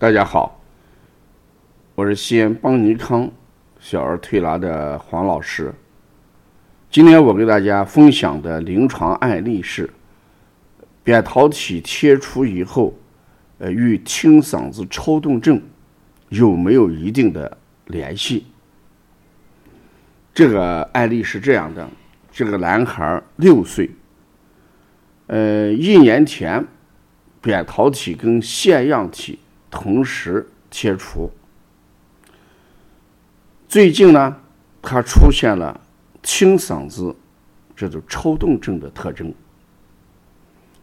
大家好，我是西安邦尼康小儿推拿的黄老师。今天我给大家分享的临床案例是扁桃体切除以后，呃，与清嗓子抽动症有没有一定的联系？这个案例是这样的：这个男孩六岁，呃，一年前扁桃体跟腺样体。同时切除。最近呢，他出现了清嗓子这种抽动症的特征。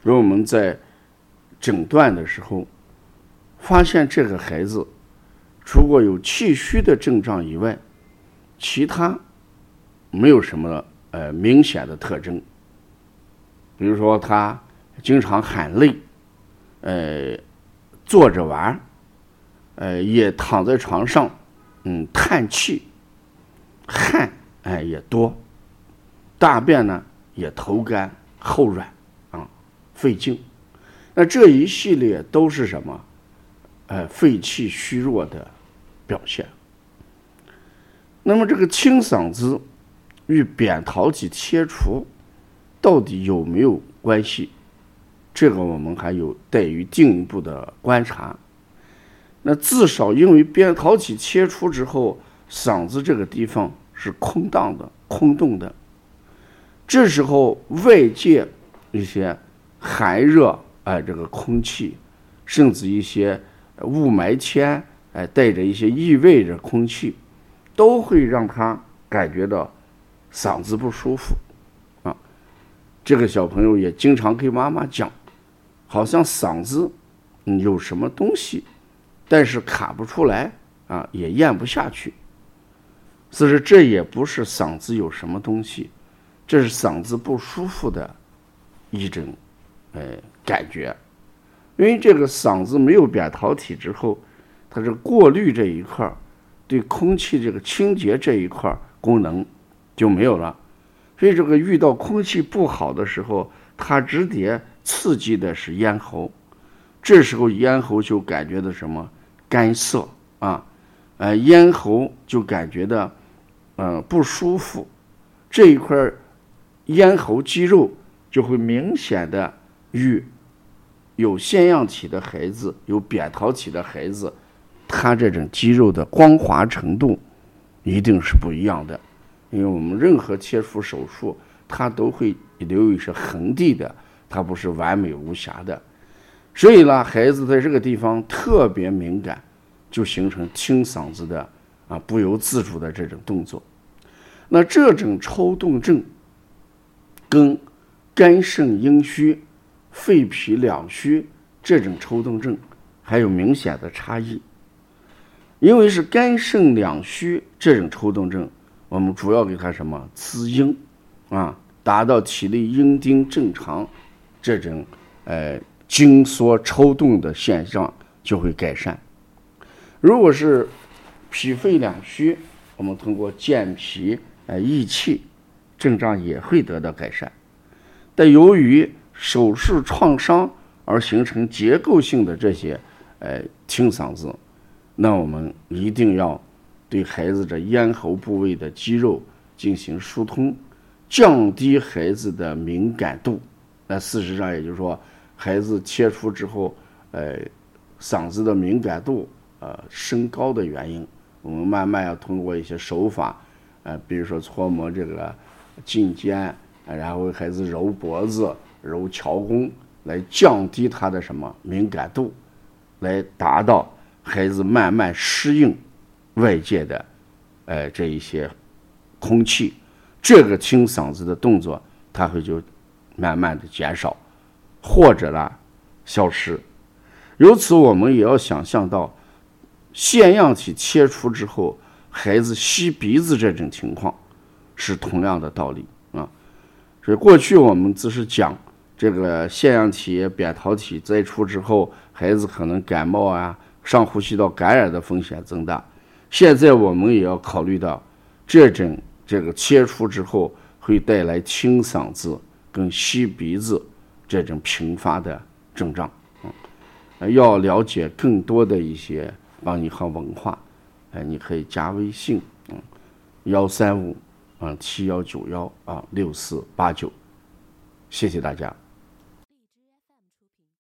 如果我们在诊断的时候发现这个孩子除过有气虚的症状以外，其他没有什么呃明显的特征。比如说，他经常喊累，呃。坐着玩，呃，也躺在床上，嗯，叹气，汗，哎，也多，大便呢也头干后软，啊，费劲。那这一系列都是什么？呃，肺气虚弱的表现。那么这个清嗓子与扁桃体切除到底有没有关系？这个我们还有待于进一步的观察。那至少因为扁桃体切除之后，嗓子这个地方是空荡的、空洞的。这时候外界一些寒热哎，这个空气，甚至一些雾霾天哎，带着一些异味的空气，都会让他感觉到嗓子不舒服啊。这个小朋友也经常给妈妈讲。好像嗓子有什么东西，但是卡不出来啊，也咽不下去。所以说，这也不是嗓子有什么东西，这是嗓子不舒服的一种呃感觉。因为这个嗓子没有扁桃体之后，它这过滤这一块儿，对空气这个清洁这一块儿功能就没有了。所以这个遇到空气不好的时候，它直接。刺激的是咽喉，这时候咽喉就感觉到什么？干涩。啊，呃，咽喉就感觉到呃不舒服，这一块咽喉肌肉就会明显的与有腺样体的孩子、有扁桃体的孩子，他这种肌肉的光滑程度一定是不一样的，因为我们任何切除手术，它都会留有一些痕迹的。它不是完美无瑕的，所以呢，孩子在这个地方特别敏感，就形成清嗓子的啊不由自主的这种动作。那这种抽动症跟肝肾阴虚、肺脾两虚这种抽动症还有明显的差异，因为是肝肾两虚这种抽动症，我们主要给它什么滋阴啊，达到体内阴丁正常。这种呃紧缩抽动的现象就会改善。如果是脾肺两虚，我们通过健脾呃益气，症状也会得到改善。但由于手术创伤而形成结构性的这些呃清嗓子，那我们一定要对孩子的咽喉部位的肌肉进行疏通，降低孩子的敏感度。那事实上，也就是说，孩子切除之后，呃，嗓子的敏感度呃升高的原因，我们慢慢要通过一些手法，呃，比如说搓摩这个颈肩，然后孩子揉脖子、揉桥弓，来降低他的什么敏感度，来达到孩子慢慢适应外界的，呃，这一些空气，这个清嗓子的动作，他会就。慢慢的减少，或者呢消失。由此，我们也要想象到腺样体切除之后，孩子吸鼻子这种情况是同样的道理啊。所以，过去我们只是讲这个腺样体、扁桃体摘除之后，孩子可能感冒啊、上呼吸道感染的风险增大。现在我们也要考虑到这种这个切除之后会带来清嗓子。跟吸鼻子这种频发的症状，嗯，要了解更多的一些邦尼康文化，哎，你可以加微信，嗯，幺三五，嗯，七幺九幺啊六四八九，谢谢大家。